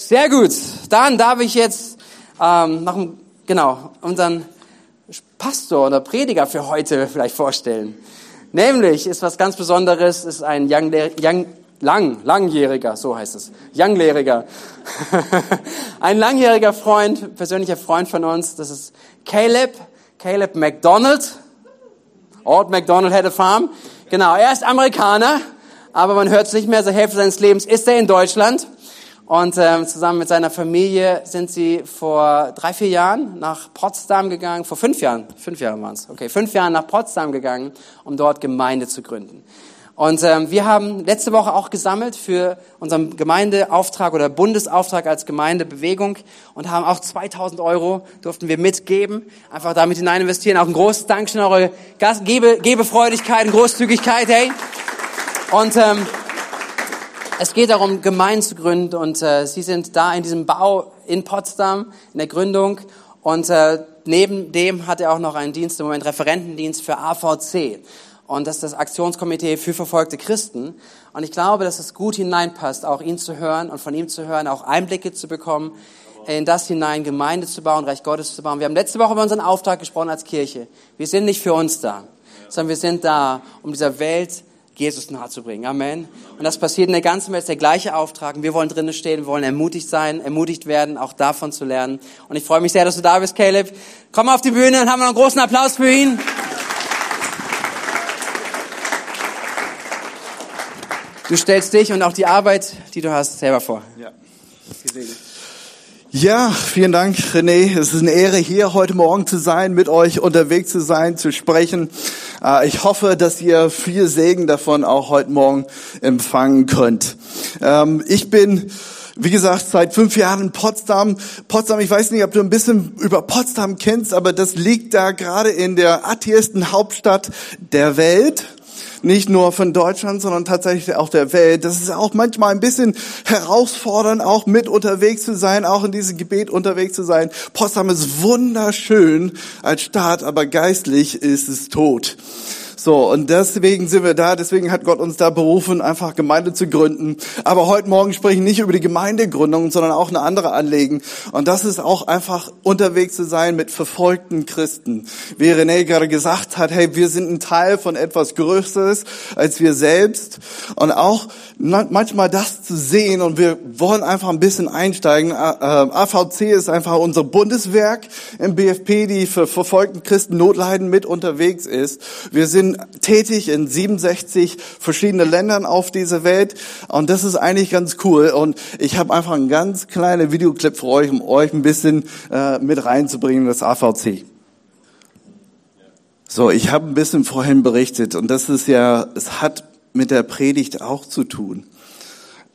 Sehr gut. Dann darf ich jetzt ähm, noch genau unseren Pastor oder Prediger für heute vielleicht vorstellen. Nämlich ist was ganz Besonderes, ist ein Young, Young, lang, langjähriger, so heißt es, Younglehriger, ein langjähriger Freund, persönlicher Freund von uns. Das ist Caleb, Caleb McDonald. Old McDonald had a farm. Genau, er ist Amerikaner, aber man hört es nicht mehr. So Hälfte seines Lebens ist er in Deutschland. Und ähm, zusammen mit seiner Familie sind sie vor drei, vier Jahren nach Potsdam gegangen, vor fünf Jahren, fünf Jahre waren es, okay, fünf Jahren nach Potsdam gegangen, um dort Gemeinde zu gründen. Und ähm, wir haben letzte Woche auch gesammelt für unseren Gemeindeauftrag oder Bundesauftrag als Gemeindebewegung und haben auch 2000 Euro durften wir mitgeben, einfach damit hinein investieren. Auch ein großes Dankeschön eure Gebe, Gebefreudigkeit und Großzügigkeit, hey. Und ähm, es geht darum, Gemeinden zu gründen und äh, Sie sind da in diesem Bau in Potsdam, in der Gründung und äh, neben dem hat er auch noch einen Dienst, im Moment Referentendienst für AVC und das ist das Aktionskomitee für verfolgte Christen. Und ich glaube, dass es gut hineinpasst, auch ihn zu hören und von ihm zu hören, auch Einblicke zu bekommen, in das hinein Gemeinde zu bauen, Reich Gottes zu bauen. Wir haben letzte Woche über unseren Auftrag gesprochen als Kirche. Wir sind nicht für uns da, sondern wir sind da, um dieser Welt Jesus nahe zu bringen. Amen. Und das passiert in der ganzen Welt, der gleiche Auftrag. Und wir wollen drinnen stehen, wir wollen ermutigt sein, ermutigt werden, auch davon zu lernen. Und ich freue mich sehr, dass du da bist, Caleb. Komm auf die Bühne und haben wir noch einen großen Applaus für ihn. Du stellst dich und auch die Arbeit, die du hast, selber vor. Ja. Ja, vielen Dank, René. Es ist eine Ehre, hier heute Morgen zu sein, mit euch unterwegs zu sein, zu sprechen. Äh, ich hoffe, dass ihr viel Segen davon auch heute Morgen empfangen könnt. Ähm, ich bin wie gesagt, seit fünf Jahren in Potsdam. Potsdam, ich weiß nicht, ob du ein bisschen über Potsdam kennst, aber das liegt da gerade in der atheisten Hauptstadt der Welt nicht nur von Deutschland, sondern tatsächlich auch der Welt. Das ist auch manchmal ein bisschen herausfordernd, auch mit unterwegs zu sein, auch in diesem Gebet unterwegs zu sein. Potsdam ist wunderschön als Stadt, aber geistlich ist es tot. So, und deswegen sind wir da, deswegen hat Gott uns da berufen, einfach Gemeinde zu gründen. Aber heute Morgen spreche ich nicht über die Gemeindegründung, sondern auch eine andere Anliegen. Und das ist auch einfach unterwegs zu sein mit verfolgten Christen. Wie René gerade gesagt hat, hey, wir sind ein Teil von etwas Größeres als wir selbst. Und auch manchmal das zu sehen und wir wollen einfach ein bisschen einsteigen. AVC ist einfach unser Bundeswerk im BFP, die für verfolgten Christen Notleiden mit unterwegs ist. Wir sind tätig in 67 verschiedene Ländern auf dieser Welt und das ist eigentlich ganz cool. Und ich habe einfach einen ganz kleinen Videoclip für euch, um euch ein bisschen äh, mit reinzubringen, das AVC. So, ich habe ein bisschen vorhin berichtet und das ist ja, es hat mit der Predigt auch zu tun.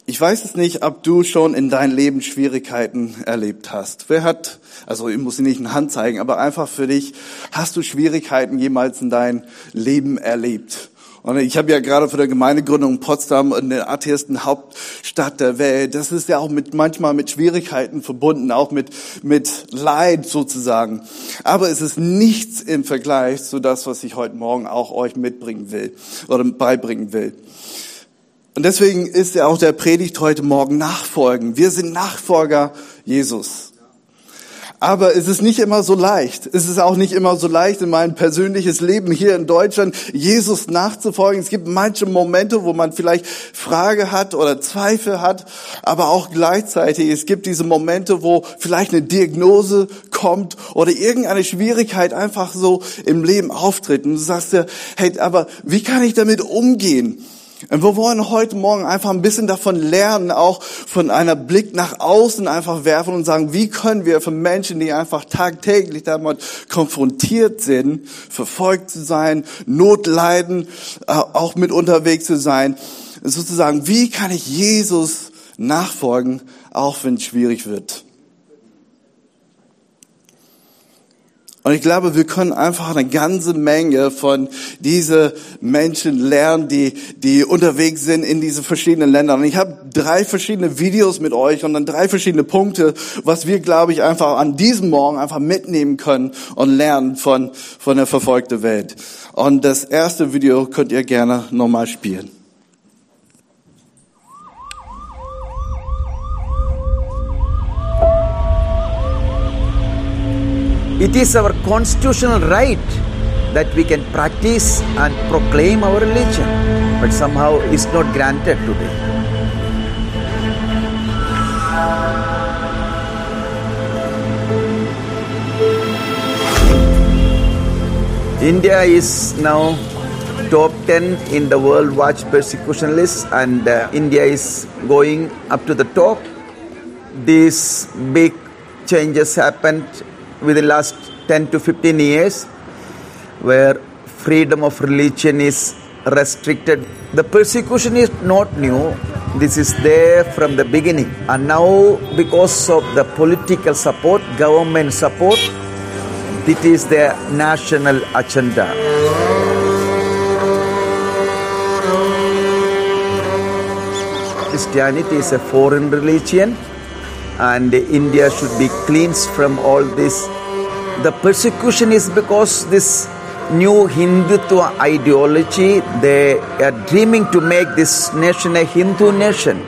Ich weiß es nicht, ob du schon in deinem Leben Schwierigkeiten erlebt hast. Wer hat, also ich muss nicht eine Hand zeigen, aber einfach für dich, hast du Schwierigkeiten jemals in deinem Leben erlebt? Und ich habe ja gerade für der Gemeindegründung Potsdam in der atheisten Hauptstadt der Welt. Das ist ja auch mit, manchmal mit Schwierigkeiten verbunden, auch mit, mit Leid sozusagen. Aber es ist nichts im Vergleich zu das, was ich heute Morgen auch euch mitbringen will oder beibringen will. Und deswegen ist ja auch der Predigt heute Morgen Nachfolgen. Wir sind Nachfolger Jesus. Aber es ist nicht immer so leicht. Es ist auch nicht immer so leicht in meinem persönliches Leben hier in Deutschland, Jesus nachzufolgen. Es gibt manche Momente, wo man vielleicht Frage hat oder Zweifel hat, aber auch gleichzeitig, es gibt diese Momente, wo vielleicht eine Diagnose kommt oder irgendeine Schwierigkeit einfach so im Leben auftritt. Und du sagst dir, hey, aber wie kann ich damit umgehen? Und wir wollen heute Morgen einfach ein bisschen davon lernen, auch von einer Blick nach außen einfach werfen und sagen, wie können wir für Menschen, die einfach tagtäglich damit konfrontiert sind, verfolgt zu sein, Not leiden, äh, auch mit unterwegs zu sein, sozusagen, wie kann ich Jesus nachfolgen, auch wenn es schwierig wird. Und ich glaube, wir können einfach eine ganze Menge von diese Menschen lernen, die, die unterwegs sind in diese verschiedenen Ländern. Und ich habe drei verschiedene Videos mit euch und dann drei verschiedene Punkte, was wir, glaube ich, einfach an diesem Morgen einfach mitnehmen können und lernen von, von der verfolgten Welt. Und das erste Video könnt ihr gerne nochmal spielen. It is our constitutional right that we can practice and proclaim our religion, but somehow it's not granted today. India is now top 10 in the World Watch Persecution list, and uh, India is going up to the top. These big changes happened within last 10 to 15 years, where freedom of religion is restricted. The persecution is not new. This is there from the beginning, and now because of the political support, government support, it is their national agenda. Christianity is a foreign religion and India should be cleansed from all this. The persecution is because this new Hindutva ideology, they are dreaming to make this nation a Hindu nation.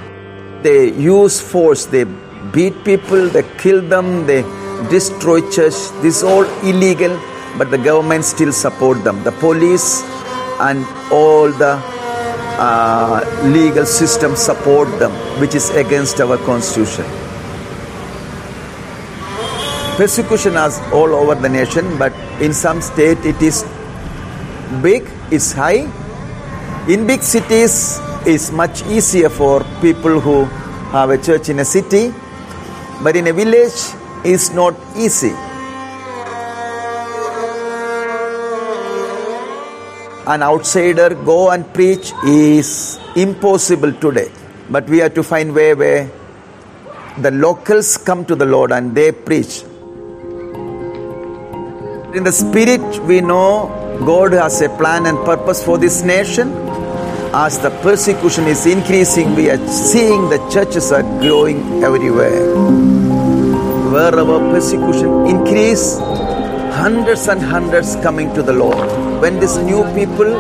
They use force, they beat people, they kill them, they destroy church. This is all illegal, but the government still support them. The police and all the uh, legal system support them, which is against our constitution. Persecution is all over the nation, but in some state it is big, it's high. In big cities, it's much easier for people who have a church in a city, but in a village, it's not easy. An outsider go and preach is impossible today, but we have to find way where the locals come to the Lord and they preach. In the spirit, we know God has a plan and purpose for this nation. As the persecution is increasing, we are seeing the churches are growing everywhere. Wherever persecution increase, hundreds and hundreds coming to the Lord. When these new people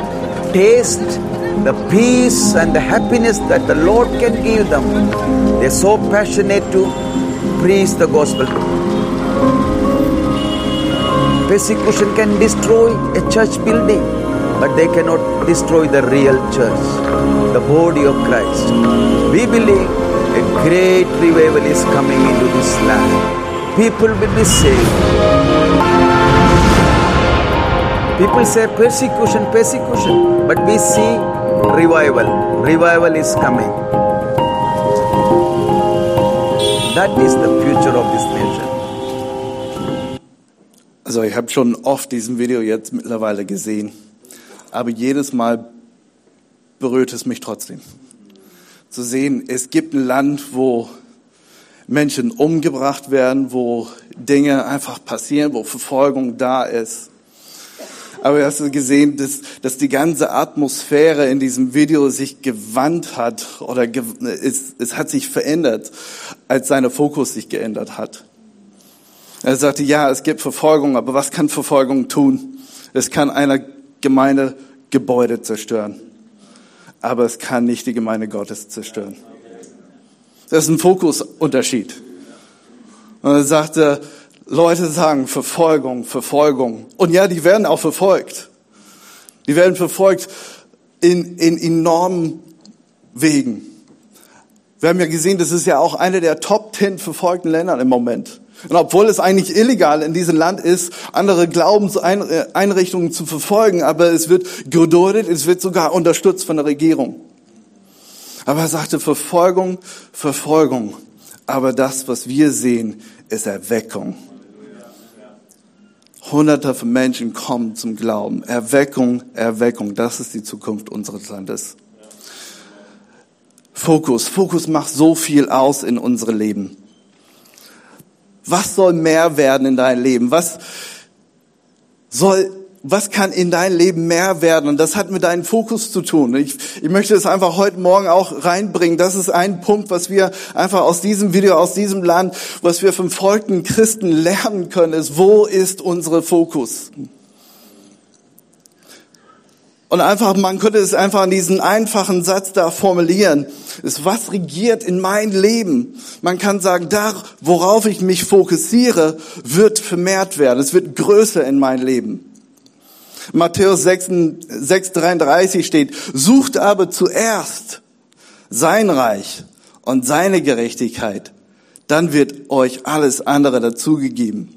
taste the peace and the happiness that the Lord can give them, they're so passionate to preach the gospel. Persecution can destroy a church building, but they cannot destroy the real church, the body of Christ. We believe a great revival is coming into this land. People will be saved. People say persecution, persecution, but we see revival. Revival is coming. That is the future of this nation. Also ich habe schon oft diesen Video jetzt mittlerweile gesehen, aber jedes Mal berührt es mich trotzdem. Zu sehen, es gibt ein Land, wo Menschen umgebracht werden, wo Dinge einfach passieren, wo Verfolgung da ist. Aber hast du gesehen, dass, dass die ganze Atmosphäre in diesem Video sich gewandt hat oder ge es, es hat sich verändert, als seine Fokus sich geändert hat. Er sagte, ja, es gibt Verfolgung, aber was kann Verfolgung tun? Es kann einer Gemeinde Gebäude zerstören, aber es kann nicht die Gemeinde Gottes zerstören. Das ist ein Fokusunterschied. Und er sagte, Leute sagen Verfolgung, Verfolgung. Und ja, die werden auch verfolgt. Die werden verfolgt in, in enormen Wegen. Wir haben ja gesehen, das ist ja auch eine der Top Ten verfolgten Länder im Moment. Und obwohl es eigentlich illegal in diesem Land ist, andere Glaubenseinrichtungen zu verfolgen, aber es wird geduldet, es wird sogar unterstützt von der Regierung. Aber er sagte Verfolgung, Verfolgung. Aber das, was wir sehen, ist Erweckung. Hunderte von Menschen kommen zum Glauben. Erweckung, Erweckung. Das ist die Zukunft unseres Landes. Fokus. Fokus macht so viel aus in unserem Leben. Was soll mehr werden in deinem Leben? Was soll, was kann in dein Leben mehr werden? Und das hat mit deinem Fokus zu tun. Ich, ich möchte es einfach heute Morgen auch reinbringen. Das ist ein Punkt, was wir einfach aus diesem Video, aus diesem Land, was wir vom folgenden Christen lernen können, ist, wo ist unsere Fokus? Und einfach, man könnte es einfach in diesen einfachen Satz da formulieren. Ist, was regiert in mein Leben? Man kann sagen, da, worauf ich mich fokussiere, wird vermehrt werden. Es wird größer in mein Leben. Matthäus 6, 6 33 steht, sucht aber zuerst sein Reich und seine Gerechtigkeit. Dann wird euch alles andere dazugegeben.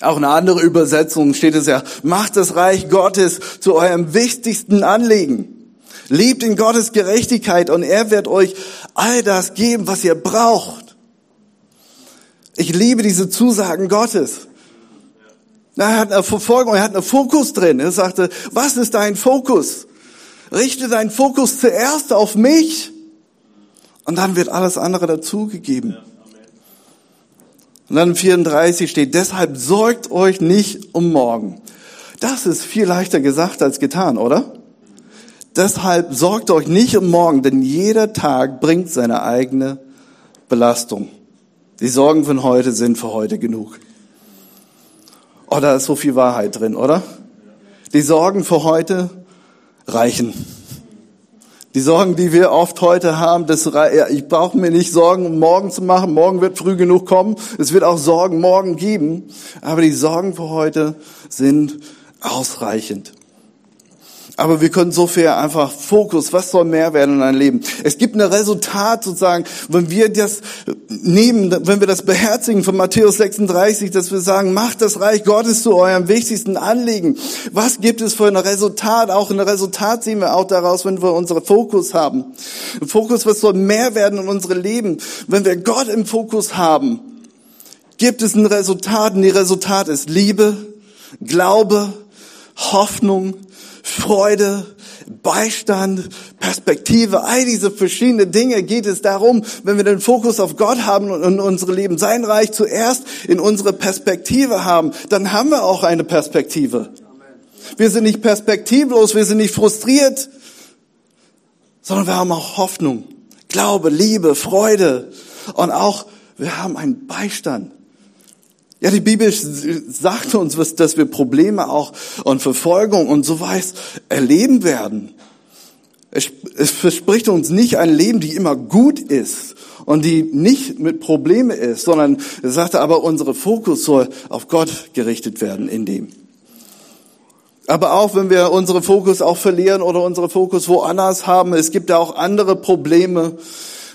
Auch eine andere Übersetzung steht es ja, macht das Reich Gottes zu eurem wichtigsten Anliegen. Lebt in Gottes Gerechtigkeit und er wird euch all das geben, was ihr braucht. Ich liebe diese Zusagen Gottes. Er hat eine Verfolgung, er hat einen Fokus drin. Er sagte, was ist dein Fokus? Richte deinen Fokus zuerst auf mich und dann wird alles andere dazugegeben. Und dann 34 steht, deshalb sorgt euch nicht um morgen. Das ist viel leichter gesagt als getan, oder? Deshalb sorgt euch nicht um morgen, denn jeder Tag bringt seine eigene Belastung. Die Sorgen von heute sind für heute genug. Oh, da ist so viel Wahrheit drin, oder? Die Sorgen für heute reichen. Die Sorgen, die wir oft heute haben, das, ich brauche mir nicht Sorgen, um morgen zu machen. Morgen wird früh genug kommen. Es wird auch Sorgen morgen geben. Aber die Sorgen für heute sind ausreichend. Aber wir können so viel einfach Fokus, was soll mehr werden in deinem Leben? Es gibt ein Resultat sozusagen, wenn wir das nehmen, wenn wir das beherzigen von Matthäus 36, dass wir sagen, macht das Reich Gottes zu eurem wichtigsten Anliegen. Was gibt es für ein Resultat? Auch ein Resultat sehen wir auch daraus, wenn wir unseren Fokus haben. Fokus, was soll mehr werden in unserem Leben? Wenn wir Gott im Fokus haben, gibt es ein Resultat und die Resultat ist Liebe, Glaube, Hoffnung, Freude, Beistand, Perspektive, all diese verschiedenen Dinge geht es darum, wenn wir den Fokus auf Gott haben und in unsere Leben sein Reich zuerst in unsere Perspektive haben, dann haben wir auch eine Perspektive. Wir sind nicht perspektivlos, wir sind nicht frustriert, sondern wir haben auch Hoffnung, Glaube, Liebe, Freude und auch wir haben einen Beistand. Ja, die Bibel sagt uns, dass wir Probleme auch und Verfolgung und so weiß erleben werden. Es, verspricht uns nicht ein Leben, die immer gut ist und die nicht mit Probleme ist, sondern es sagte aber, unsere Fokus soll auf Gott gerichtet werden in dem. Aber auch wenn wir unsere Fokus auch verlieren oder unsere Fokus woanders haben, es gibt ja auch andere Probleme.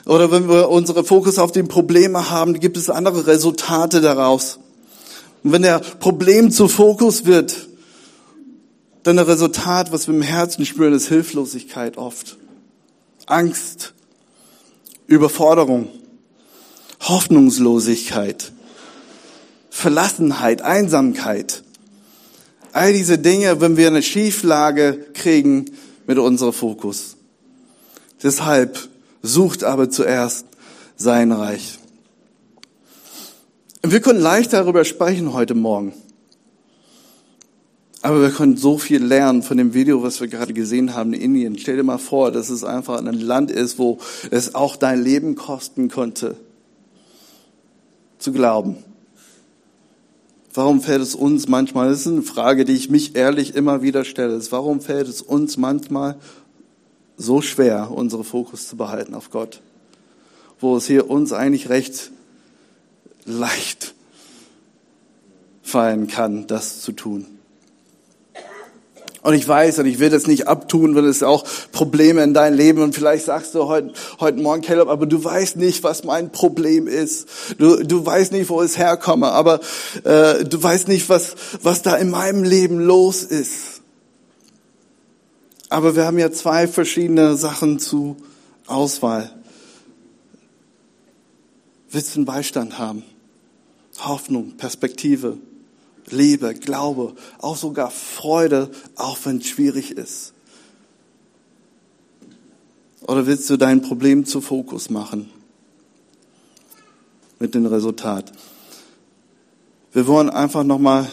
Oder wenn wir unsere Fokus auf die Probleme haben, gibt es andere Resultate daraus. Und wenn der Problem zu Fokus wird, dann das Resultat, was wir im Herzen spüren, ist Hilflosigkeit oft. Angst, Überforderung, Hoffnungslosigkeit, Verlassenheit, Einsamkeit. All diese Dinge, wenn wir eine Schieflage kriegen mit unserem Fokus. Deshalb sucht aber zuerst sein Reich. Wir können leicht darüber sprechen heute Morgen. Aber wir können so viel lernen von dem Video, was wir gerade gesehen haben in Indien. Stell dir mal vor, dass es einfach ein Land ist, wo es auch dein Leben kosten könnte, zu glauben. Warum fällt es uns manchmal, das ist eine Frage, die ich mich ehrlich immer wieder stelle, warum fällt es uns manchmal so schwer, unsere Fokus zu behalten auf Gott? Wo es hier uns eigentlich recht leicht fallen kann, das zu tun. Und ich weiß, und ich will das nicht abtun, weil es auch Probleme in deinem Leben und vielleicht sagst du heute, heute Morgen, Caleb, aber du weißt nicht, was mein Problem ist. Du, du weißt nicht, wo es herkomme, aber äh, du weißt nicht, was, was da in meinem Leben los ist. Aber wir haben ja zwei verschiedene Sachen zu Auswahl. Willst du einen Beistand haben? Hoffnung, Perspektive, Liebe, Glaube, auch sogar Freude, auch wenn es schwierig ist? Oder willst du dein Problem zu Fokus machen? Mit dem Resultat. Wir wollen einfach nochmal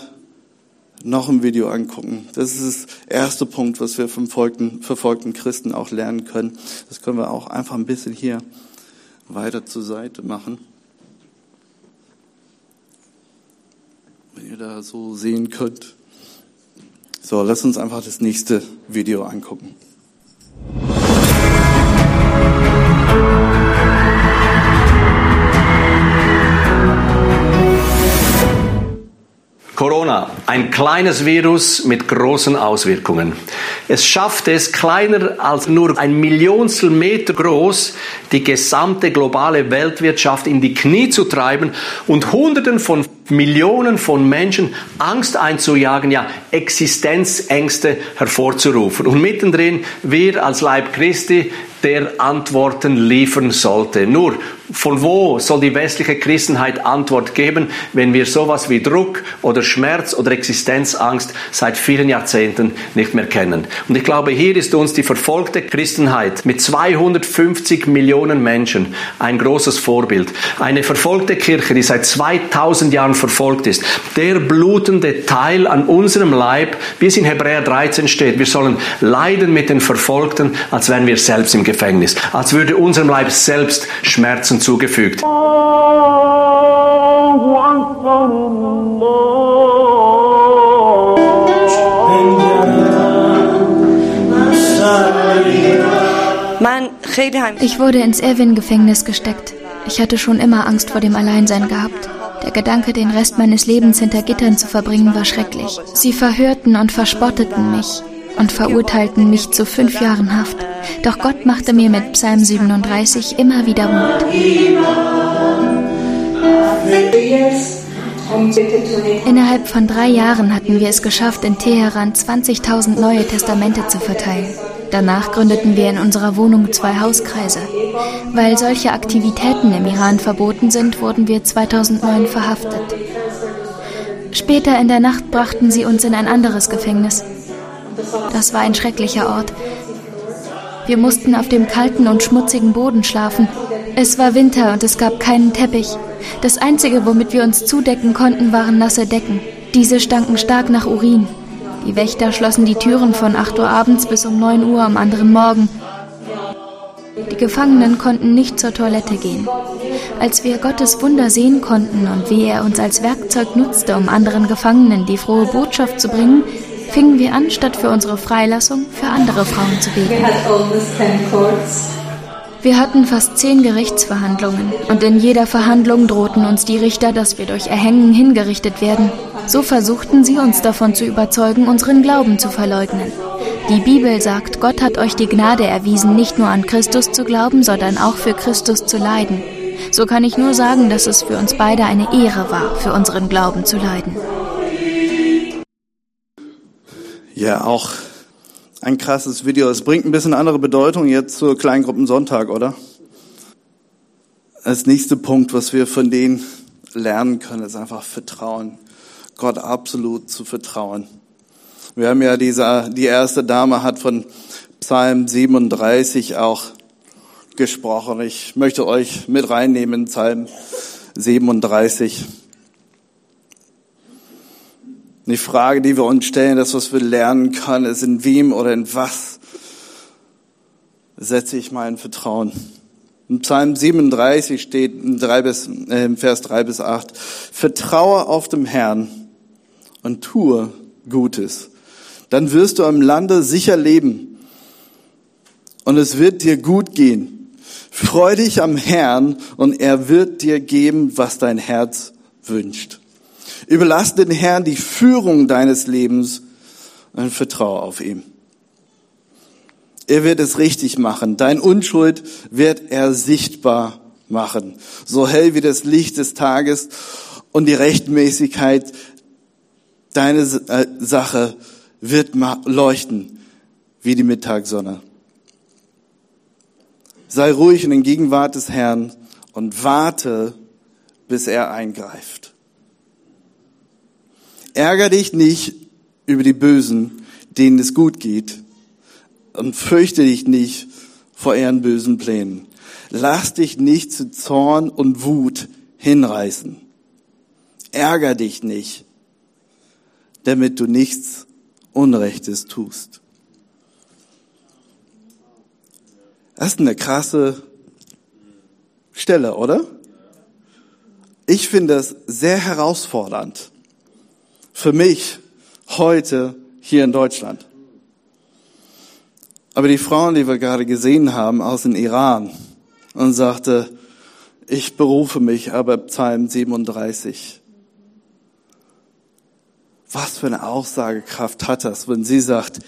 noch ein Video angucken. Das ist der erste Punkt, was wir vom verfolgten, verfolgten Christen auch lernen können. Das können wir auch einfach ein bisschen hier weiter zur Seite machen. Wenn ihr da so sehen könnt. So, lass uns einfach das nächste Video angucken. Corona, ein kleines Virus mit großen Auswirkungen. Es schafft es, kleiner als nur ein Millionstel Meter groß, die gesamte globale Weltwirtschaft in die Knie zu treiben und Hunderten von Millionen von Menschen Angst einzujagen, ja Existenzängste hervorzurufen. Und mittendrin wir als Leib Christi, der Antworten liefern sollte. Nur von wo soll die westliche Christenheit Antwort geben, wenn wir sowas wie Druck oder Schmerz oder Existenzangst seit vielen Jahrzehnten nicht mehr kennen? Und ich glaube, hier ist uns die verfolgte Christenheit mit 250 Millionen Menschen ein großes Vorbild. Eine verfolgte Kirche, die seit 2000 Jahren verfolgt ist. Der blutende Teil an unserem Leib, wie es in Hebräer 13 steht, wir sollen leiden mit den Verfolgten, als wären wir selbst im Gefängnis, als würde unserem Leib selbst Schmerzen zugefügt. Ich wurde ins Erwin-Gefängnis gesteckt. Ich hatte schon immer Angst vor dem Alleinsein gehabt. Der Gedanke, den Rest meines Lebens hinter Gittern zu verbringen, war schrecklich. Sie verhörten und verspotteten mich und verurteilten mich zu fünf Jahren Haft. Doch Gott machte mir mit Psalm 37 immer wieder Mut. Innerhalb von drei Jahren hatten wir es geschafft, in Teheran 20.000 neue Testamente zu verteilen. Danach gründeten wir in unserer Wohnung zwei Hauskreise. Weil solche Aktivitäten im Iran verboten sind, wurden wir 2009 verhaftet. Später in der Nacht brachten sie uns in ein anderes Gefängnis. Das war ein schrecklicher Ort. Wir mussten auf dem kalten und schmutzigen Boden schlafen. Es war Winter und es gab keinen Teppich. Das Einzige, womit wir uns zudecken konnten, waren nasse Decken. Diese stanken stark nach Urin. Die Wächter schlossen die Türen von 8 Uhr abends bis um 9 Uhr am anderen Morgen. Die Gefangenen konnten nicht zur Toilette gehen. Als wir Gottes Wunder sehen konnten und wie er uns als Werkzeug nutzte, um anderen Gefangenen die frohe Botschaft zu bringen, fingen wir an, statt für unsere Freilassung für andere Frauen zu beten. Wir hatten fast zehn Gerichtsverhandlungen und in jeder Verhandlung drohten uns die Richter, dass wir durch Erhängen hingerichtet werden. So versuchten sie uns davon zu überzeugen, unseren Glauben zu verleugnen. Die Bibel sagt, Gott hat euch die Gnade erwiesen, nicht nur an Christus zu glauben, sondern auch für Christus zu leiden. So kann ich nur sagen, dass es für uns beide eine Ehre war, für unseren Glauben zu leiden. Ja, auch ein krasses Video. Es bringt ein bisschen andere Bedeutung jetzt zur Kleingruppensonntag, oder? Als nächster Punkt, was wir von denen lernen können, ist einfach Vertrauen. Gott absolut zu vertrauen. Wir haben ja diese, die erste Dame hat von Psalm 37 auch gesprochen. Ich möchte euch mit reinnehmen in Psalm 37. Die Frage, die wir uns stellen, das, was wir lernen können, ist, in wem oder in was setze ich mein Vertrauen? In Psalm 37 steht in, 3 bis, äh, Vers 3 bis 8, Vertraue auf dem Herrn und tue Gutes. Dann wirst du im Lande sicher leben und es wird dir gut gehen. Freu dich am Herrn und er wird dir geben, was dein Herz wünscht. Überlass den Herrn die Führung deines Lebens und vertraue auf ihn. Er wird es richtig machen. Dein Unschuld wird er sichtbar machen. So hell wie das Licht des Tages und die Rechtmäßigkeit deine äh, Sache wird leuchten wie die Mittagssonne. Sei ruhig in der Gegenwart des Herrn und warte, bis er eingreift. Ärger dich nicht über die Bösen, denen es gut geht, und fürchte dich nicht vor ihren bösen Plänen. Lass dich nicht zu Zorn und Wut hinreißen. Ärger dich nicht, damit du nichts Unrechtes tust. Das ist eine krasse Stelle, oder? Ich finde das sehr herausfordernd für mich heute hier in Deutschland. Aber die Frauen, die wir gerade gesehen haben aus dem Iran und sagte, ich berufe mich aber Psalm 37. Was für eine Aussagekraft hat das, wenn sie sagt,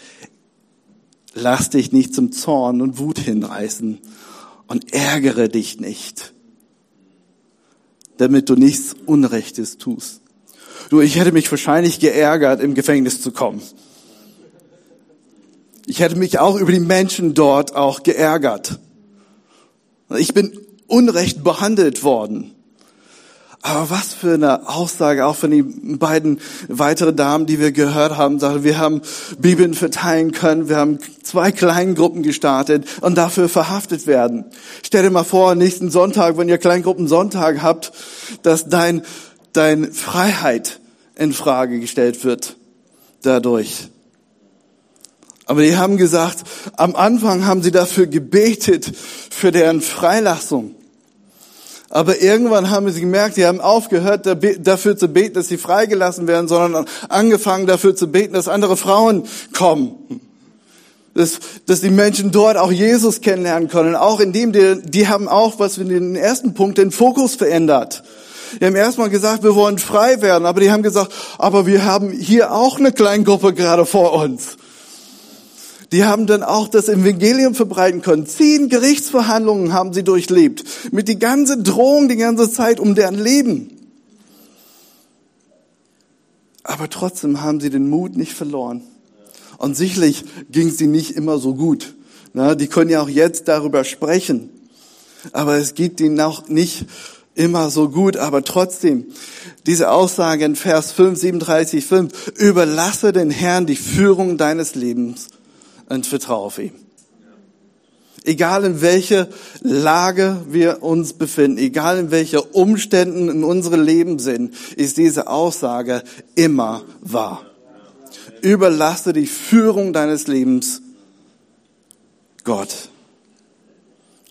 lass dich nicht zum Zorn und Wut hinreißen und ärgere dich nicht, damit du nichts Unrechtes tust. Du, ich hätte mich wahrscheinlich geärgert, im Gefängnis zu kommen. Ich hätte mich auch über die Menschen dort auch geärgert. Ich bin unrecht behandelt worden. Aber was für eine Aussage auch von den beiden weiteren Damen, die wir gehört haben, sagen, wir haben Bibeln verteilen können, wir haben zwei Kleingruppen gestartet und dafür verhaftet werden. Stell dir mal vor, nächsten Sonntag, wenn ihr Kleingruppen Sonntag habt, dass dein, dein Freiheit in Frage gestellt wird dadurch. Aber die haben gesagt, am Anfang haben sie dafür gebetet, für deren Freilassung. Aber irgendwann haben sie gemerkt, die haben aufgehört, dafür zu beten, dass sie freigelassen werden, sondern angefangen dafür zu beten, dass andere Frauen kommen. Dass, dass die Menschen dort auch Jesus kennenlernen können. Auch indem die, die haben auch, was wir in den ersten Punkt, den Fokus verändert. Die haben erstmal gesagt, wir wollen frei werden, aber die haben gesagt, aber wir haben hier auch eine Kleingruppe gerade vor uns die haben dann auch das Evangelium verbreiten können. Zehn Gerichtsverhandlungen haben sie durchlebt. Mit die ganze Drohung die ganze Zeit um deren Leben. Aber trotzdem haben sie den Mut nicht verloren. Und sicherlich ging ihnen nicht immer so gut. Na, die können ja auch jetzt darüber sprechen. Aber es geht ihnen auch nicht immer so gut. Aber trotzdem, diese Aussage in Vers 5, 37, 5, überlasse den Herrn die Führung deines Lebens und vertraue auf ihn. Egal in welcher Lage wir uns befinden, egal in welcher Umständen in unserem Leben sind, ist diese Aussage immer wahr. Überlasse die Führung deines Lebens Gott.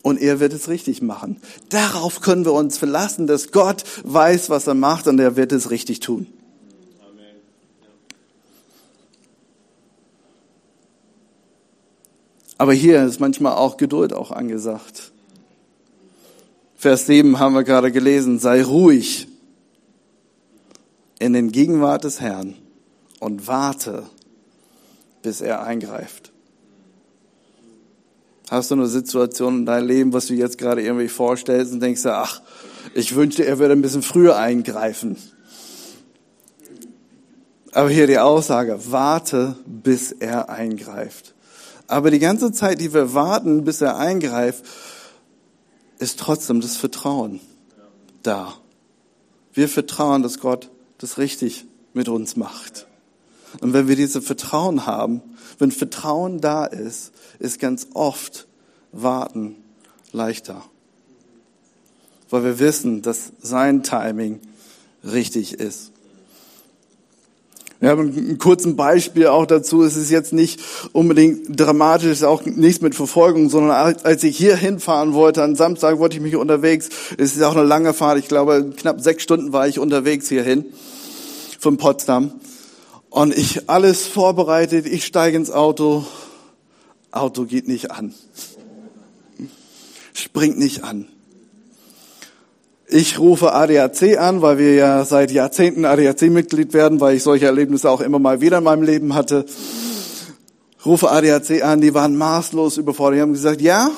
Und er wird es richtig machen. Darauf können wir uns verlassen, dass Gott weiß, was er macht und er wird es richtig tun. Aber hier ist manchmal auch Geduld auch angesagt. Vers 7 haben wir gerade gelesen, sei ruhig in den Gegenwart des Herrn und warte, bis er eingreift. Hast du eine Situation in deinem Leben, was du jetzt gerade irgendwie vorstellst und denkst, ach, ich wünschte, er würde ein bisschen früher eingreifen. Aber hier die Aussage, warte, bis er eingreift. Aber die ganze Zeit, die wir warten, bis er eingreift, ist trotzdem das Vertrauen da. Wir vertrauen, dass Gott das richtig mit uns macht. Und wenn wir dieses Vertrauen haben, wenn Vertrauen da ist, ist ganz oft Warten leichter. Weil wir wissen, dass sein Timing richtig ist. Wir haben ein kurzes Beispiel auch dazu. Es ist jetzt nicht unbedingt dramatisch, es ist auch nichts mit Verfolgung, sondern als ich hier hinfahren wollte, am Samstag wollte ich mich unterwegs, es ist auch eine lange Fahrt, ich glaube knapp sechs Stunden war ich unterwegs hierhin von Potsdam. Und ich alles vorbereitet, ich steige ins Auto, Auto geht nicht an. Springt nicht an. Ich rufe ADAC an, weil wir ja seit Jahrzehnten ADAC-Mitglied werden, weil ich solche Erlebnisse auch immer mal wieder in meinem Leben hatte. Rufe ADAC an, die waren maßlos überfordert. Die haben gesagt, ja,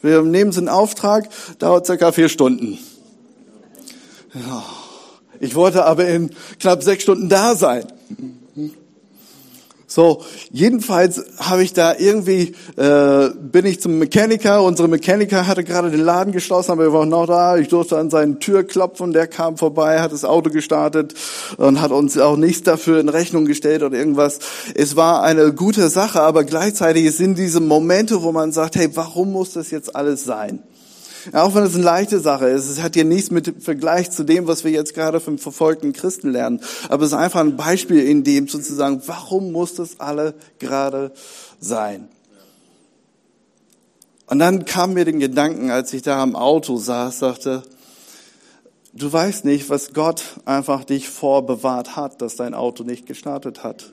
wir nehmen es in Auftrag, dauert circa vier Stunden. Ich wollte aber in knapp sechs Stunden da sein. So, jedenfalls habe ich da irgendwie, äh, bin ich zum Mechaniker, unsere Mechaniker hatte gerade den Laden geschlossen, aber wir waren noch da, ich durfte an seine Tür klopfen, der kam vorbei, hat das Auto gestartet und hat uns auch nichts dafür in Rechnung gestellt oder irgendwas. Es war eine gute Sache, aber gleichzeitig sind diese Momente, wo man sagt, hey, warum muss das jetzt alles sein? Auch wenn es eine leichte Sache ist, es hat ja nichts mit Vergleich zu dem, was wir jetzt gerade vom verfolgten Christen lernen. Aber es ist einfach ein Beispiel in dem sozusagen, warum muss das alle gerade sein? Und dann kam mir den Gedanken, als ich da am Auto saß, sagte, du weißt nicht, was Gott einfach dich vorbewahrt hat, dass dein Auto nicht gestartet hat.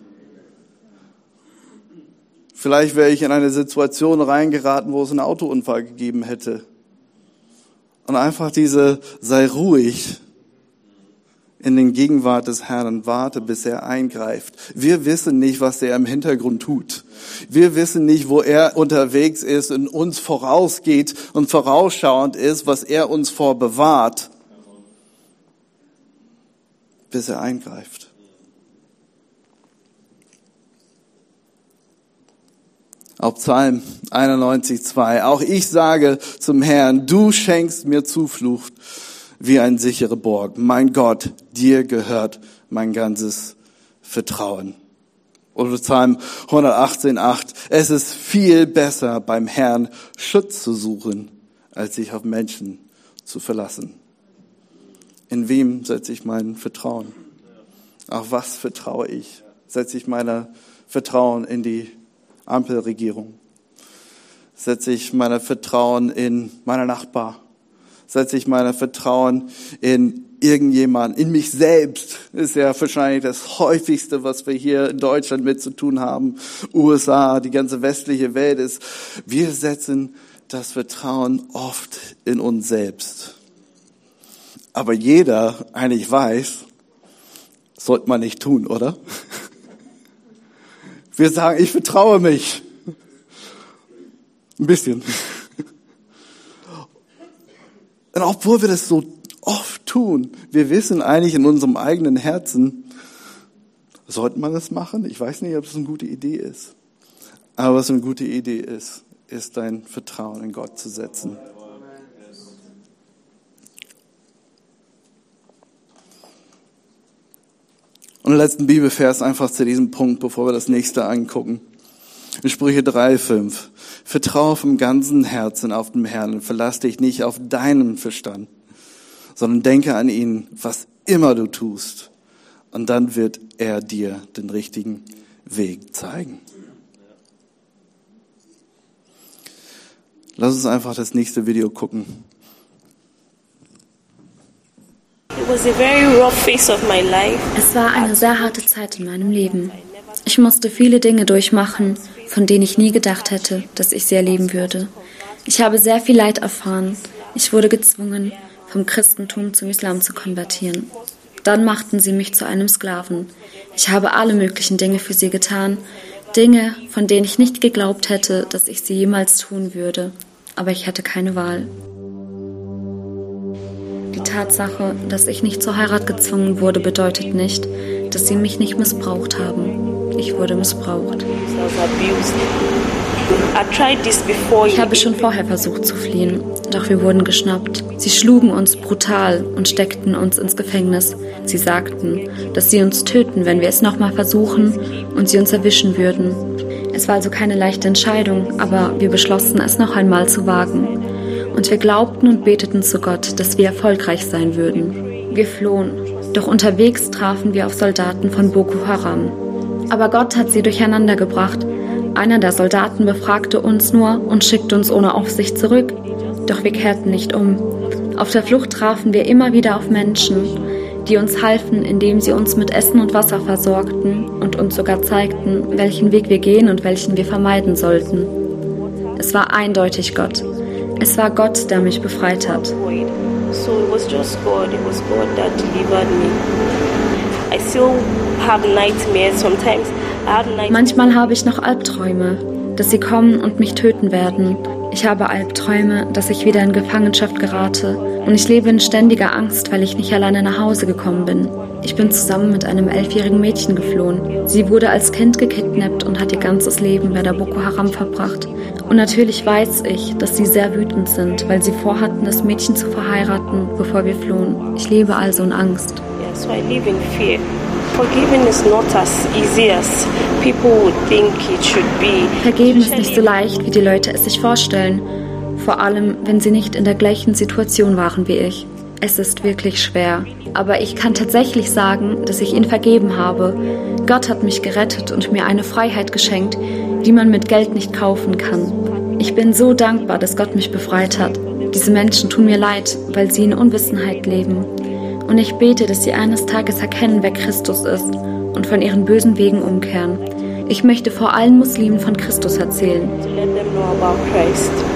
Vielleicht wäre ich in eine Situation reingeraten, wo es einen Autounfall gegeben hätte. Und einfach diese, sei ruhig in den Gegenwart des Herrn und warte, bis er eingreift. Wir wissen nicht, was er im Hintergrund tut. Wir wissen nicht, wo er unterwegs ist und uns vorausgeht und vorausschauend ist, was er uns vorbewahrt, bis er eingreift. Auch Psalm 91, 2. Auch ich sage zum Herrn, du schenkst mir Zuflucht wie ein sichere Borg. Mein Gott, dir gehört mein ganzes Vertrauen. Oder Psalm 118, 8. Es ist viel besser beim Herrn Schutz zu suchen, als sich auf Menschen zu verlassen. In wem setze ich mein Vertrauen? Auf was vertraue ich? Setze ich meine Vertrauen in die Ampelregierung? Setze ich meine Vertrauen in meine Nachbar? Setze ich meine Vertrauen in irgendjemand, in mich selbst? Ist ja wahrscheinlich das häufigste, was wir hier in Deutschland mit zu tun haben. USA, die ganze westliche Welt ist. Wir setzen das Vertrauen oft in uns selbst. Aber jeder eigentlich weiß, sollte man nicht tun, oder? Wir sagen, ich vertraue mich. Ein bisschen. Und obwohl wir das so oft tun, wir wissen eigentlich in unserem eigenen Herzen, sollte man das machen? Ich weiß nicht, ob das eine gute Idee ist. Aber was eine gute Idee ist, ist dein Vertrauen in Gott zu setzen. Und letzten Bibelvers einfach zu diesem Punkt, bevor wir das nächste angucken. In Sprüche 3, 5. Vertraue vom ganzen Herzen auf den Herrn und verlass dich nicht auf deinen Verstand, sondern denke an ihn, was immer du tust. Und dann wird er dir den richtigen Weg zeigen. Lass uns einfach das nächste Video gucken. Es war eine sehr harte Zeit in meinem Leben. Ich musste viele Dinge durchmachen, von denen ich nie gedacht hätte, dass ich sie erleben würde. Ich habe sehr viel Leid erfahren. Ich wurde gezwungen, vom Christentum zum Islam zu konvertieren. Dann machten sie mich zu einem Sklaven. Ich habe alle möglichen Dinge für sie getan, Dinge, von denen ich nicht geglaubt hätte, dass ich sie jemals tun würde, aber ich hatte keine Wahl. Die Tatsache, dass ich nicht zur Heirat gezwungen wurde, bedeutet nicht, dass sie mich nicht missbraucht haben. Ich wurde missbraucht. Ich habe schon vorher versucht zu fliehen, doch wir wurden geschnappt. Sie schlugen uns brutal und steckten uns ins Gefängnis. Sie sagten, dass sie uns töten, wenn wir es nochmal versuchen und sie uns erwischen würden. Es war also keine leichte Entscheidung, aber wir beschlossen, es noch einmal zu wagen. Und wir glaubten und beteten zu Gott, dass wir erfolgreich sein würden. Wir flohen, doch unterwegs trafen wir auf Soldaten von Boko Haram. Aber Gott hat sie durcheinander gebracht. Einer der Soldaten befragte uns nur und schickte uns ohne Aufsicht zurück. Doch wir kehrten nicht um. Auf der Flucht trafen wir immer wieder auf Menschen, die uns halfen, indem sie uns mit Essen und Wasser versorgten und uns sogar zeigten, welchen Weg wir gehen und welchen wir vermeiden sollten. Es war eindeutig Gott. Es war Gott, der mich befreit hat. Manchmal habe ich noch Albträume, dass sie kommen und mich töten werden. Ich habe Albträume, dass ich wieder in Gefangenschaft gerate und ich lebe in ständiger Angst, weil ich nicht alleine nach Hause gekommen bin. Ich bin zusammen mit einem elfjährigen Mädchen geflohen. Sie wurde als Kind gekidnappt und hat ihr ganzes Leben bei der Boko Haram verbracht. Und natürlich weiß ich, dass sie sehr wütend sind, weil sie vorhatten, das Mädchen zu verheiraten, bevor wir flohen. Ich lebe also in Angst. Yeah, so I live in fear. Vergeben ist nicht so leicht, wie die Leute es sich vorstellen. Vor allem, wenn sie nicht in der gleichen Situation waren wie ich. Es ist wirklich schwer. Aber ich kann tatsächlich sagen, dass ich ihn vergeben habe. Gott hat mich gerettet und mir eine Freiheit geschenkt, die man mit Geld nicht kaufen kann. Ich bin so dankbar, dass Gott mich befreit hat. Diese Menschen tun mir leid, weil sie in Unwissenheit leben. Und ich bete, dass sie eines Tages erkennen, wer Christus ist und von ihren bösen Wegen umkehren. Ich möchte vor allen Muslimen von Christus erzählen.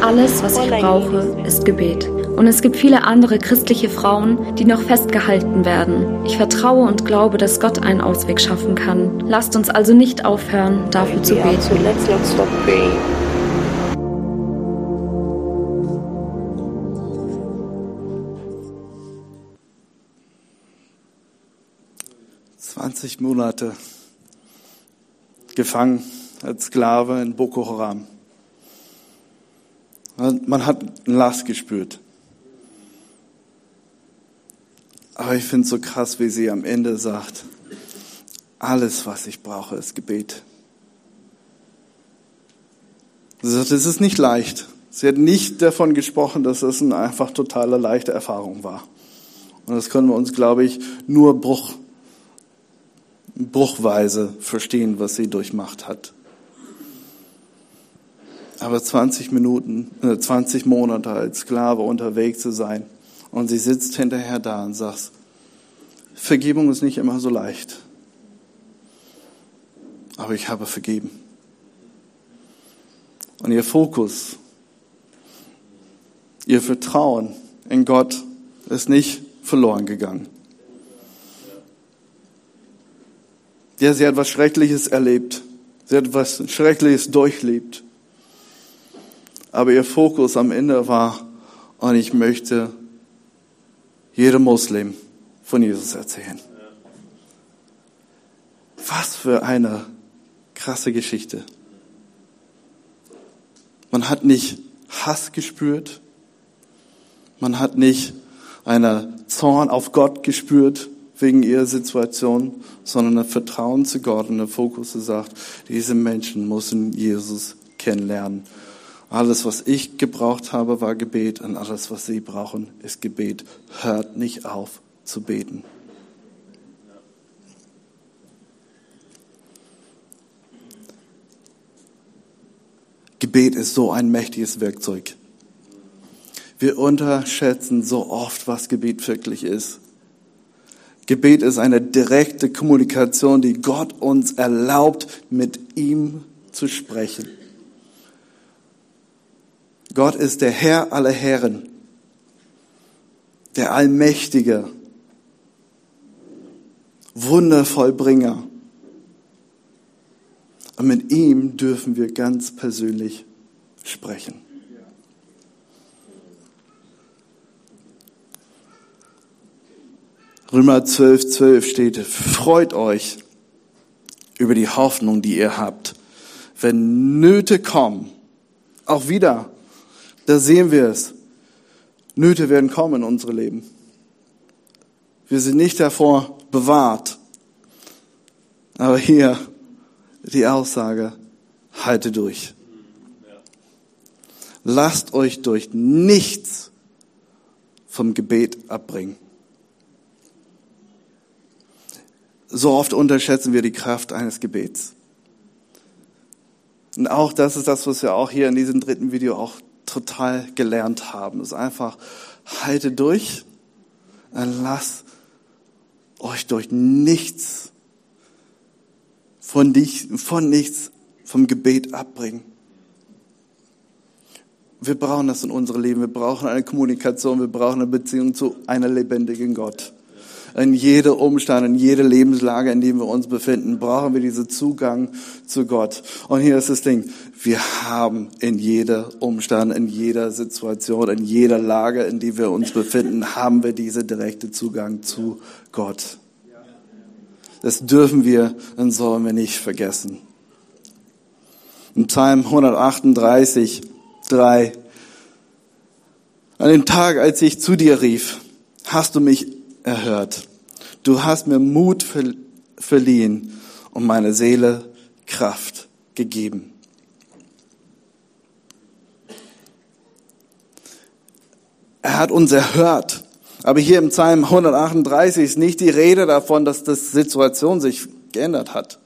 Alles, was ich brauche, ist Gebet. Und es gibt viele andere christliche Frauen, die noch festgehalten werden. Ich vertraue und glaube, dass Gott einen Ausweg schaffen kann. Lasst uns also nicht aufhören, dafür zu beten. Zwanzig Monate gefangen als Sklave in Boko Haram. Man hat eine Last gespürt. Aber ich finde es so krass, wie sie am Ende sagt, alles, was ich brauche, ist Gebet. Sie sagt, es ist nicht leicht. Sie hat nicht davon gesprochen, dass es eine einfach totale leichte Erfahrung war. Und das können wir uns, glaube ich, nur Bruch, bruchweise verstehen, was sie durchmacht hat. Aber 20 Minuten, 20 äh, Monate als Sklave unterwegs zu sein, und sie sitzt hinterher da und sagt, Vergebung ist nicht immer so leicht. Aber ich habe vergeben. Und ihr Fokus, ihr Vertrauen in Gott ist nicht verloren gegangen. Ja, sie hat was Schreckliches erlebt. Sie hat was Schreckliches durchlebt. Aber ihr Fokus am Ende war, und ich möchte jedem Muslim von Jesus erzählen. Was für eine krasse Geschichte. Man hat nicht Hass gespürt, man hat nicht eine Zorn auf Gott gespürt wegen ihrer Situation, sondern ein Vertrauen zu Gott und ein Fokus gesagt, diese Menschen müssen Jesus kennenlernen. Alles, was ich gebraucht habe, war Gebet und alles, was Sie brauchen, ist Gebet. Hört nicht auf zu beten. Gebet ist so ein mächtiges Werkzeug. Wir unterschätzen so oft, was Gebet wirklich ist. Gebet ist eine direkte Kommunikation, die Gott uns erlaubt, mit ihm zu sprechen. Gott ist der Herr aller Herren, der Allmächtige, Wundervollbringer. Und mit ihm dürfen wir ganz persönlich sprechen. Römer 12, 12 steht, freut euch über die Hoffnung, die ihr habt. Wenn Nöte kommen, auch wieder da sehen wir es. Nöte werden kommen in unsere Leben. Wir sind nicht davor bewahrt. Aber hier die Aussage, halte durch. Lasst euch durch nichts vom Gebet abbringen. So oft unterschätzen wir die Kraft eines Gebets. Und auch das ist das, was wir auch hier in diesem dritten Video auch total gelernt haben. Es ist einfach, halte durch, lass euch durch nichts, von, dich, von nichts vom Gebet abbringen. Wir brauchen das in unserem Leben. Wir brauchen eine Kommunikation. Wir brauchen eine Beziehung zu einem lebendigen Gott in jede Umstand, in jede Lebenslage, in dem wir uns befinden, brauchen wir diesen Zugang zu Gott. Und hier ist das Ding. Wir haben in jeder Umstand, in jeder Situation, in jeder Lage, in die wir uns befinden, haben wir diesen direkten Zugang zu Gott. Das dürfen wir und sollen wir nicht vergessen. Im Psalm 138, 3. An dem Tag, als ich zu dir rief, hast du mich erhört. Du hast mir Mut verliehen und meine Seele Kraft gegeben. Er hat uns erhört. Aber hier im Psalm 138 ist nicht die Rede davon, dass die Situation sich geändert hat.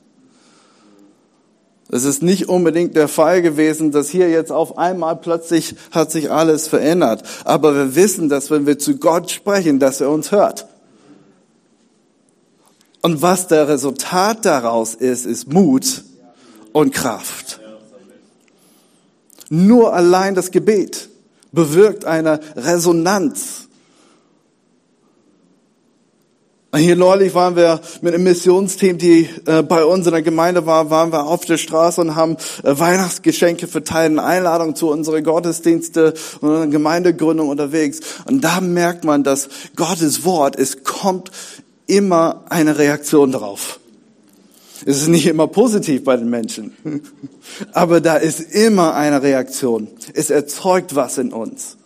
Es ist nicht unbedingt der Fall gewesen, dass hier jetzt auf einmal plötzlich hat sich alles verändert. Aber wir wissen, dass wenn wir zu Gott sprechen, dass er uns hört. Und was der Resultat daraus ist, ist Mut und Kraft. Nur allein das Gebet bewirkt eine Resonanz Hier neulich waren wir mit einem Missionsteam, die äh, bei uns in der Gemeinde war, waren wir auf der Straße und haben äh, Weihnachtsgeschenke verteilt, Einladung zu unseren Gottesdienste und Gemeindegründung unterwegs. Und da merkt man, dass Gottes Wort, es kommt immer eine Reaktion drauf. Es ist nicht immer positiv bei den Menschen, aber da ist immer eine Reaktion. Es erzeugt was in uns.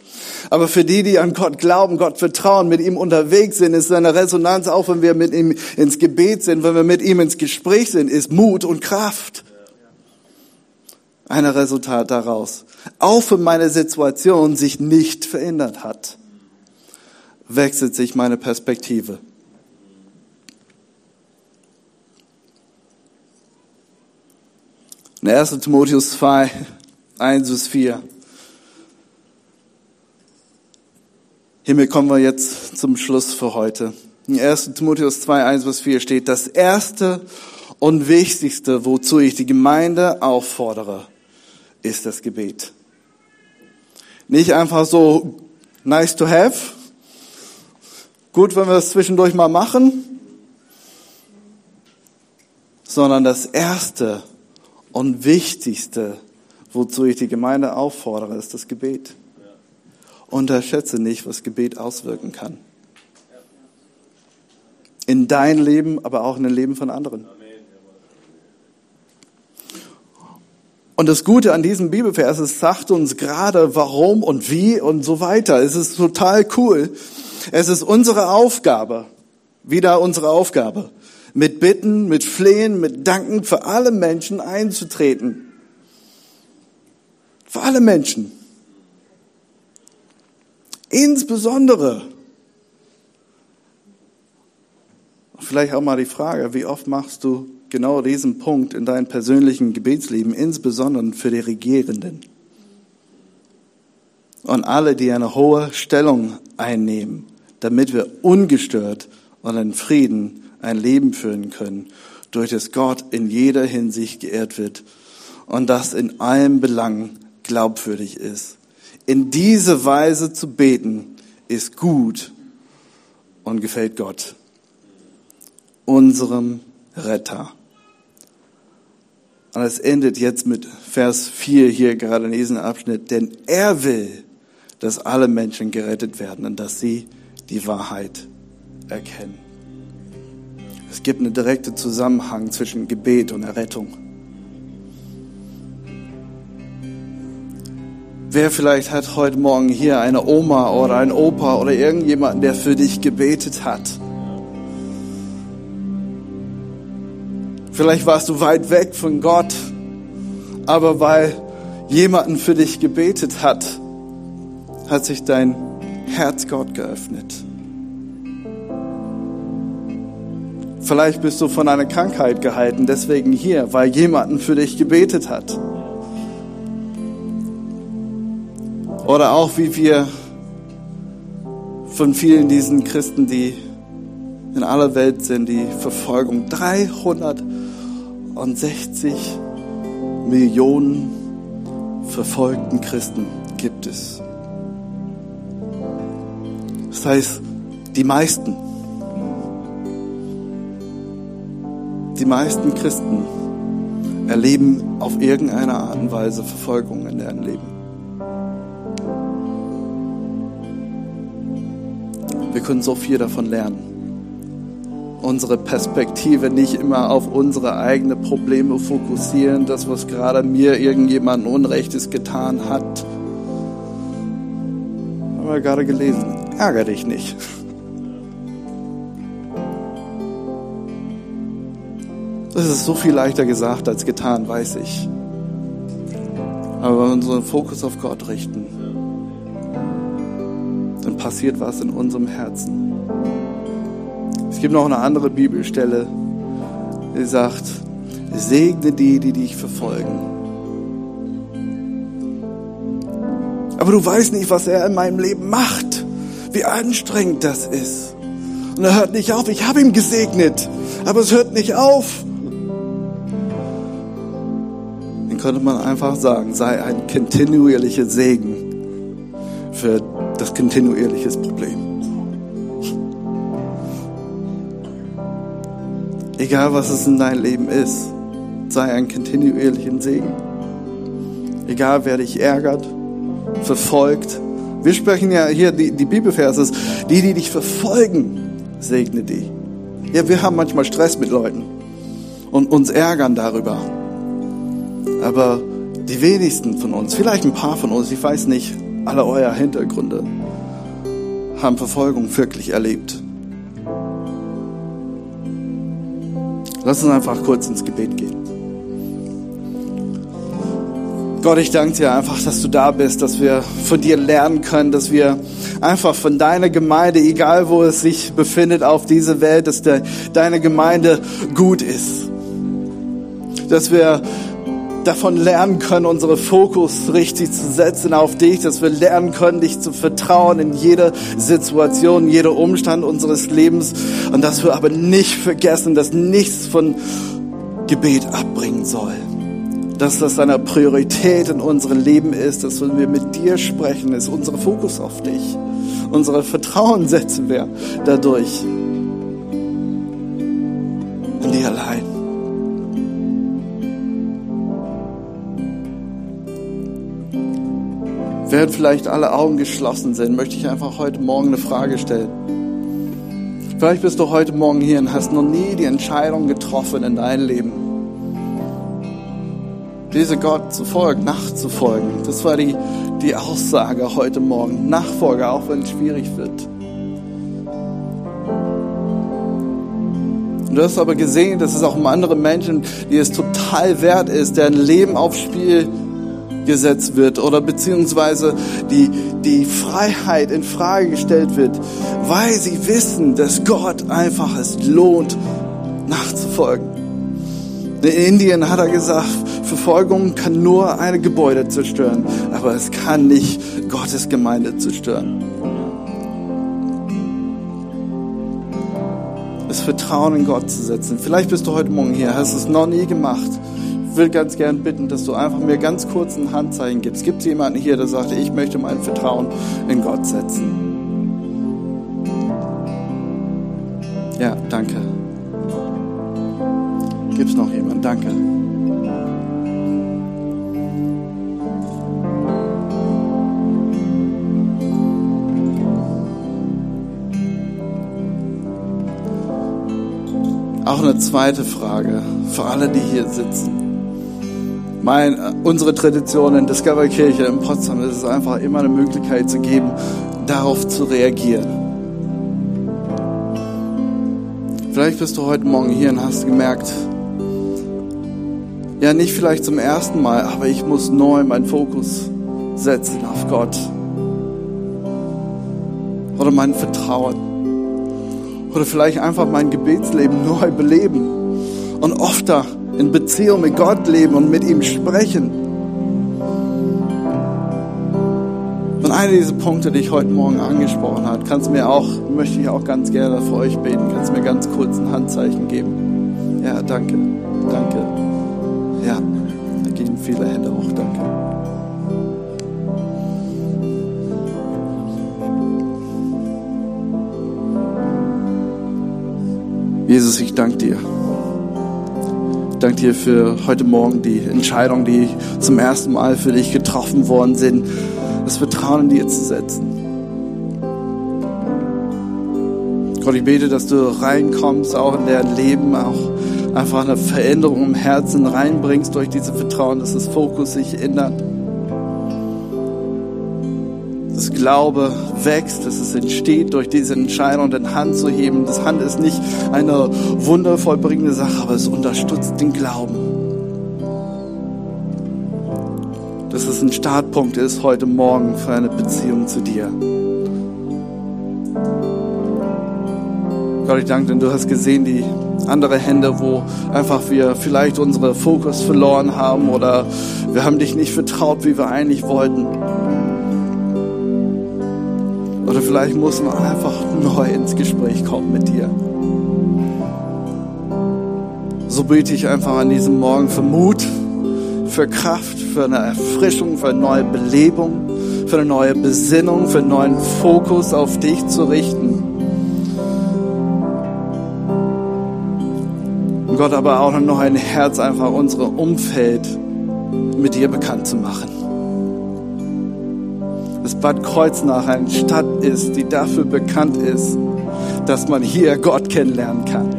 Aber für die, die an Gott glauben, Gott vertrauen, mit ihm unterwegs sind, ist eine Resonanz, auch wenn wir mit ihm ins Gebet sind, wenn wir mit ihm ins Gespräch sind, ist Mut und Kraft. Ein Resultat daraus. Auch wenn meine Situation sich nicht verändert hat, wechselt sich meine Perspektive. In 1. Timotheus 2, 1 bis 4. Hiermit kommen wir jetzt zum Schluss für heute. In 1. Timotheus 2, 1 bis 4 steht, das erste und wichtigste, wozu ich die Gemeinde auffordere, ist das Gebet. Nicht einfach so nice to have, gut, wenn wir es zwischendurch mal machen, sondern das erste und wichtigste, wozu ich die Gemeinde auffordere, ist das Gebet. Unterschätze nicht, was Gebet auswirken kann. In dein Leben, aber auch in den Leben von anderen. Und das Gute an diesem Bibelvers, es sagt uns gerade warum und wie und so weiter. Es ist total cool. Es ist unsere Aufgabe, wieder unsere Aufgabe, mit Bitten, mit Flehen, mit Danken für alle Menschen einzutreten. Für alle Menschen. Insbesondere, vielleicht auch mal die Frage, wie oft machst du genau diesen Punkt in deinem persönlichen Gebetsleben, insbesondere für die Regierenden? Und alle, die eine hohe Stellung einnehmen, damit wir ungestört und in Frieden ein Leben führen können, durch das Gott in jeder Hinsicht geehrt wird und das in allen Belangen glaubwürdig ist in diese Weise zu beten, ist gut und gefällt Gott, unserem Retter. Und es endet jetzt mit Vers 4 hier gerade in diesem Abschnitt, denn er will, dass alle Menschen gerettet werden und dass sie die Wahrheit erkennen. Es gibt einen direkten Zusammenhang zwischen Gebet und Errettung. Wer vielleicht hat heute Morgen hier eine Oma oder ein Opa oder irgendjemanden, der für dich gebetet hat. Vielleicht warst du weit weg von Gott, aber weil jemanden für dich gebetet hat, hat sich dein Herz Gott geöffnet. Vielleicht bist du von einer Krankheit gehalten, deswegen hier, weil jemanden für dich gebetet hat. Oder auch wie wir von vielen diesen Christen, die in aller Welt sind, die Verfolgung. 360 Millionen verfolgten Christen gibt es. Das heißt, die meisten, die meisten Christen erleben auf irgendeine Art und Weise Verfolgung in ihrem Leben. Wir können so viel davon lernen. Unsere Perspektive nicht immer auf unsere eigenen Probleme fokussieren, das, was gerade mir irgendjemand Unrechtes getan hat. Haben wir gerade gelesen. Ärger dich nicht. Das ist so viel leichter gesagt als getan, weiß ich. Aber wenn wir unseren Fokus auf Gott richten, passiert was in unserem Herzen. Es gibt noch eine andere Bibelstelle, die sagt, segne die, die dich verfolgen. Aber du weißt nicht, was er in meinem Leben macht, wie anstrengend das ist. Und er hört nicht auf. Ich habe ihn gesegnet, aber es hört nicht auf. könnte man einfach sagen, sei ein kontinuierlicher Segen für das kontinuierliche Problem. Egal was es in deinem Leben ist, sei ein kontinuierlichen Segen. Egal wer dich ärgert, verfolgt. Wir sprechen ja hier, die, die Bibelverse die, die dich verfolgen, segne die. Ja, wir haben manchmal Stress mit Leuten und uns ärgern darüber. Aber die wenigsten von uns, vielleicht ein paar von uns, ich weiß nicht, alle euer Hintergründe, haben Verfolgung wirklich erlebt. Lass uns einfach kurz ins Gebet gehen. Gott, ich danke dir einfach, dass du da bist, dass wir von dir lernen können, dass wir einfach von deiner Gemeinde, egal wo es sich befindet auf dieser Welt, dass de, deine Gemeinde gut ist. Dass wir davon lernen können, unsere Fokus richtig zu setzen auf dich, dass wir lernen können, dich zu vertrauen in jeder Situation, jeder Umstand unseres Lebens. Und dass wir aber nicht vergessen, dass nichts von Gebet abbringen soll. Dass das eine Priorität in unserem Leben ist, dass wenn wir mit dir sprechen, ist unser Fokus auf dich. Unsere Vertrauen setzen wir dadurch Während vielleicht alle Augen geschlossen sind, möchte ich einfach heute Morgen eine Frage stellen. Vielleicht bist du heute Morgen hier und hast noch nie die Entscheidung getroffen in deinem Leben diese Gott zu folgen, nachzufolgen. Das war die, die Aussage heute Morgen. Nachfolge, auch wenn es schwierig wird. Und du hast aber gesehen, dass es auch um andere Menschen, die es total wert ist, deren Leben aufs Spiel gesetzt wird oder beziehungsweise die, die Freiheit in Frage gestellt wird, weil sie wissen, dass Gott einfach es lohnt, nachzufolgen. In Indien hat er gesagt, Verfolgung kann nur eine Gebäude zerstören, aber es kann nicht Gottes Gemeinde zerstören. Das Vertrauen in Gott zu setzen. Vielleicht bist du heute Morgen hier, hast es noch nie gemacht. Will ganz gern bitten, dass du einfach mir ganz kurz ein Handzeichen gibst. Gibt es jemanden hier, der sagt, ich möchte mein Vertrauen in Gott setzen? Ja, danke. Gibt es noch jemanden? Danke. Auch eine zweite Frage für alle, die hier sitzen. Mein, unsere Tradition in Discover Kirche in Potsdam ist es einfach immer eine Möglichkeit zu geben, darauf zu reagieren. Vielleicht bist du heute Morgen hier und hast gemerkt, ja, nicht vielleicht zum ersten Mal, aber ich muss neu meinen Fokus setzen auf Gott. Oder mein Vertrauen. Oder vielleicht einfach mein Gebetsleben neu beleben und oft da Beziehung mit Gott leben und mit ihm sprechen. Und einer dieser Punkte, die ich heute Morgen angesprochen habe, kannst mir auch, möchte ich auch ganz gerne für euch beten, kannst mir ganz kurz ein Handzeichen geben. Ja, danke, danke. Ja, da gehen viele Hände hoch, danke. Jesus, ich danke dir. Danke dir für heute Morgen die Entscheidung, die zum ersten Mal für dich getroffen worden sind, das Vertrauen in dir zu setzen. Gott, ich bete, dass du reinkommst, auch in dein Leben, auch einfach eine Veränderung im Herzen reinbringst durch diese Vertrauen, dass das Fokus sich ändert dass Glaube wächst, dass es entsteht durch diese Entscheidung, den Hand zu heben. Das Hand ist nicht eine wundervollbringende Sache, aber es unterstützt den Glauben. Dass es ein Startpunkt ist heute Morgen für eine Beziehung zu dir. Gott, ich danke dir, du hast gesehen, die andere Hände, wo einfach wir vielleicht unsere Fokus verloren haben oder wir haben dich nicht vertraut, wie wir eigentlich wollten. Oder vielleicht muss man einfach neu ins Gespräch kommen mit dir. So bete ich einfach an diesem Morgen für Mut, für Kraft, für eine Erfrischung, für eine neue Belebung, für eine neue Besinnung, für einen neuen Fokus auf dich zu richten. Und Gott aber auch noch ein Herz, einfach unsere Umfeld mit dir bekannt zu machen. Dass Bad Kreuznach eine Stadt ist, die dafür bekannt ist, dass man hier Gott kennenlernen kann.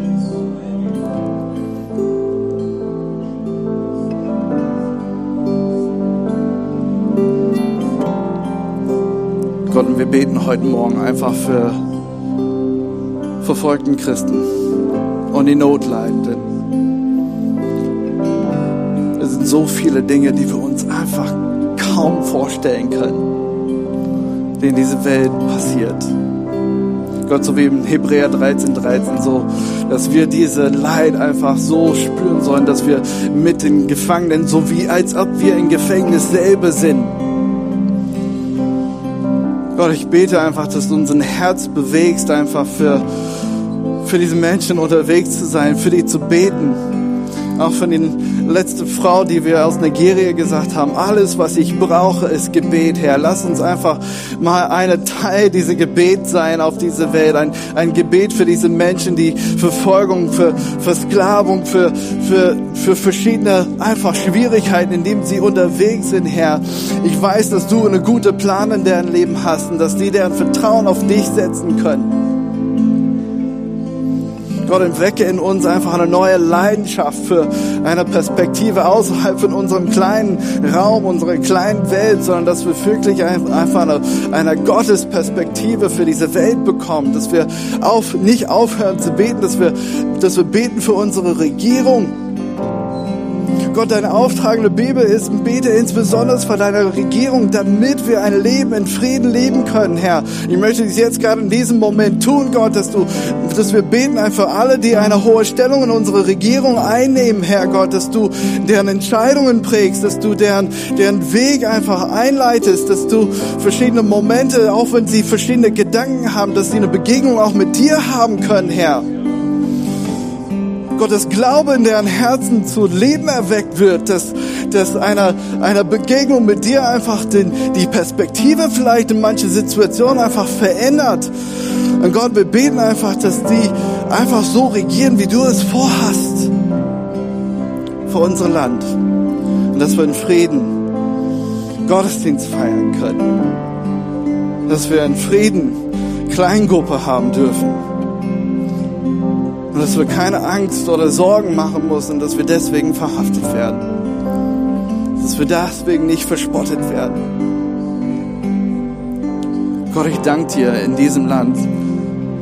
Gott, und wir beten heute Morgen einfach für verfolgten Christen und die Notleidenden. Es sind so viele Dinge, die wir uns einfach kaum vorstellen können, die in dieser Welt passiert. Gott, so wie im Hebräer 13, 13, so, dass wir diese Leid einfach so spüren sollen, dass wir mit den Gefangenen, so wie als ob wir im Gefängnis selber sind. Gott, ich bete einfach, dass du unser Herz bewegst, einfach für, für diese Menschen unterwegs zu sein, für die zu beten. Auch von den letzten Frau, die wir aus Nigeria gesagt haben, alles, was ich brauche, ist Gebet, Herr. Lass uns einfach mal eine Teil dieser Gebet sein auf diese Welt. Ein, ein Gebet für diese Menschen, die Verfolgung, für Versklavung, für, für, für verschiedene einfach Schwierigkeiten, in denen sie unterwegs sind, Herr. Ich weiß, dass du eine gute Plan in deren Leben hast und dass die deren Vertrauen auf dich setzen können. Gott, entwecke in uns einfach eine neue Leidenschaft für eine Perspektive außerhalb von unserem kleinen Raum, unserer kleinen Welt, sondern dass wir wirklich einfach eine, eine Gottesperspektive für diese Welt bekommen, dass wir auf, nicht aufhören zu beten, dass wir, dass wir beten für unsere Regierung, Gott, deine Auftrag Bibel ist, bete insbesondere für deine Regierung, damit wir ein Leben in Frieden leben können, Herr. Ich möchte dies jetzt gerade in diesem Moment tun, Gott, dass du, dass wir beten einfach alle, die eine hohe Stellung in unserer Regierung einnehmen, Herr Gott, dass du deren Entscheidungen prägst, dass du deren, deren Weg einfach einleitest, dass du verschiedene Momente, auch wenn sie verschiedene Gedanken haben, dass sie eine Begegnung auch mit dir haben können, Herr. Gottes Glaube in deren Herzen zu Leben erweckt wird, dass, dass einer, einer Begegnung mit dir einfach den, die Perspektive vielleicht in manche Situationen einfach verändert. Und Gott, wir beten einfach, dass die einfach so regieren, wie du es vorhast für unser Land. Und dass wir in Frieden Gottesdienst feiern können. Dass wir in Frieden Kleingruppe haben dürfen dass wir keine Angst oder Sorgen machen müssen, dass wir deswegen verhaftet werden. Dass wir deswegen nicht verspottet werden. Gott, ich danke dir in diesem Land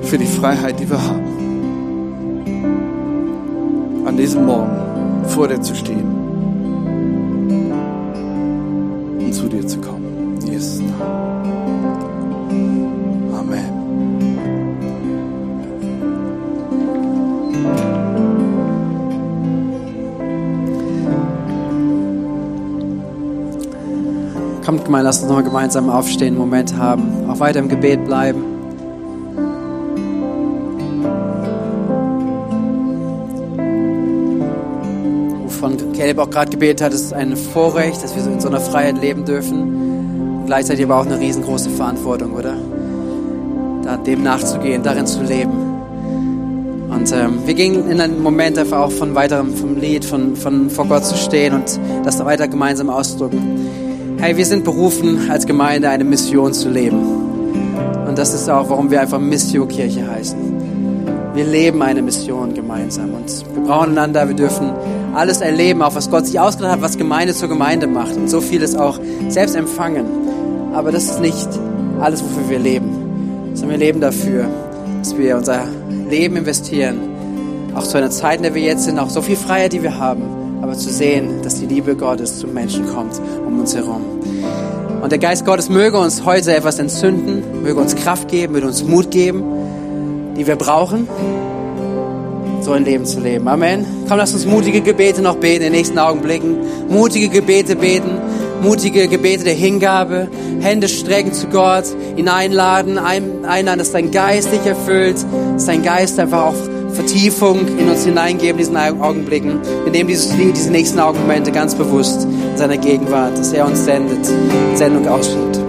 für die Freiheit, die wir haben. An diesem Morgen vor dir zu stehen Gemein, lasst uns nochmal gemeinsam aufstehen, einen Moment haben, auch weiter im Gebet bleiben. Wovon Caleb auch gerade gebetet hat, ist ein Vorrecht, dass wir in so einer Freiheit leben dürfen. Und gleichzeitig aber auch eine riesengroße Verantwortung, oder? Da dem nachzugehen, darin zu leben. Und ähm, wir gehen in einen Moment einfach auch von weiterem, vom Lied, von, von vor Gott zu stehen und das da weiter gemeinsam ausdrücken. Hey, wir sind berufen, als Gemeinde eine Mission zu leben. Und das ist auch, warum wir einfach Missio Kirche heißen. Wir leben eine Mission gemeinsam und wir brauchen einander, wir dürfen alles erleben, auch was Gott sich ausgedacht hat, was Gemeinde zur Gemeinde macht und so vieles auch selbst empfangen. Aber das ist nicht alles, wofür wir leben, sondern wir leben dafür, dass wir unser Leben investieren, auch zu einer Zeit, in der wir jetzt sind, auch so viel Freiheit, die wir haben, aber zu sehen, dass die Liebe Gottes zum Menschen kommt um uns herum. Und der Geist Gottes möge uns heute etwas entzünden, möge uns Kraft geben, möge uns Mut geben, die wir brauchen, so ein Leben zu leben. Amen. Komm, lass uns mutige Gebete noch beten in den nächsten Augenblicken. Mutige Gebete beten, mutige Gebete der Hingabe, Hände strecken zu Gott, ihn einladen, einladen, dass dein Geist dich erfüllt, dass dein Geist einfach auch Vertiefung in uns hineingeben, in diesen Augenblicken. Wir nehmen dieses Lied, diese nächsten Augenmomente ganz bewusst in seiner Gegenwart, dass er uns sendet, Sendung ausschüttet.